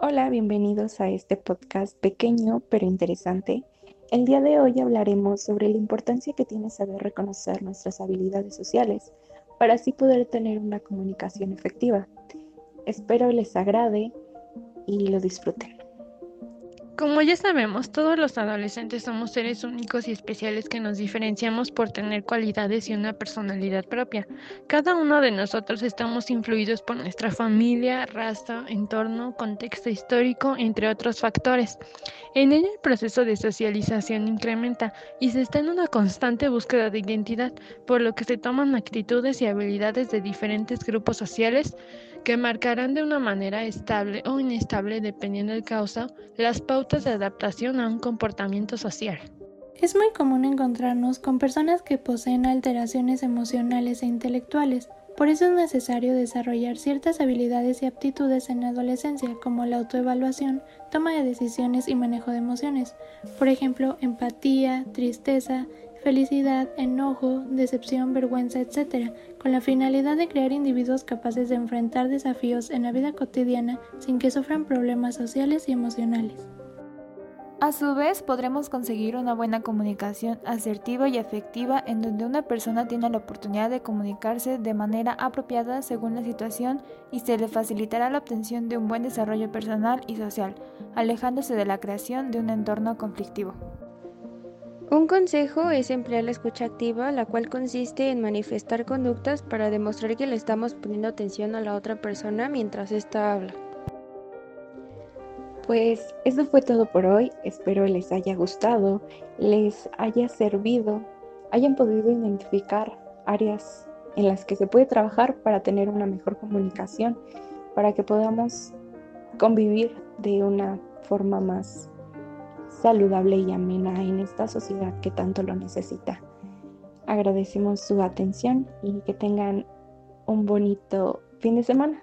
Hola, bienvenidos a este podcast pequeño pero interesante. El día de hoy hablaremos sobre la importancia que tiene saber reconocer nuestras habilidades sociales para así poder tener una comunicación efectiva. Espero les agrade y lo disfruten. Como ya sabemos, todos los adolescentes somos seres únicos y especiales que nos diferenciamos por tener cualidades y una personalidad propia. Cada uno de nosotros estamos influidos por nuestra familia, raza, entorno, contexto histórico, entre otros factores. En ello el proceso de socialización incrementa y se está en una constante búsqueda de identidad, por lo que se toman actitudes y habilidades de diferentes grupos sociales que marcarán de una manera estable o inestable, dependiendo del causa, las pautas de adaptación a un comportamiento social. Es muy común encontrarnos con personas que poseen alteraciones emocionales e intelectuales, por eso es necesario desarrollar ciertas habilidades y aptitudes en la adolescencia, como la autoevaluación, toma de decisiones y manejo de emociones, por ejemplo, empatía, tristeza, felicidad, enojo, decepción, vergüenza, etc., con la finalidad de crear individuos capaces de enfrentar desafíos en la vida cotidiana sin que sufran problemas sociales y emocionales. A su vez, podremos conseguir una buena comunicación asertiva y efectiva en donde una persona tiene la oportunidad de comunicarse de manera apropiada según la situación y se le facilitará la obtención de un buen desarrollo personal y social, alejándose de la creación de un entorno conflictivo. Un consejo es emplear la escucha activa, la cual consiste en manifestar conductas para demostrar que le estamos poniendo atención a la otra persona mientras ésta habla. Pues eso fue todo por hoy, espero les haya gustado, les haya servido, hayan podido identificar áreas en las que se puede trabajar para tener una mejor comunicación, para que podamos convivir de una forma más saludable y amena en esta sociedad que tanto lo necesita. Agradecemos su atención y que tengan un bonito fin de semana.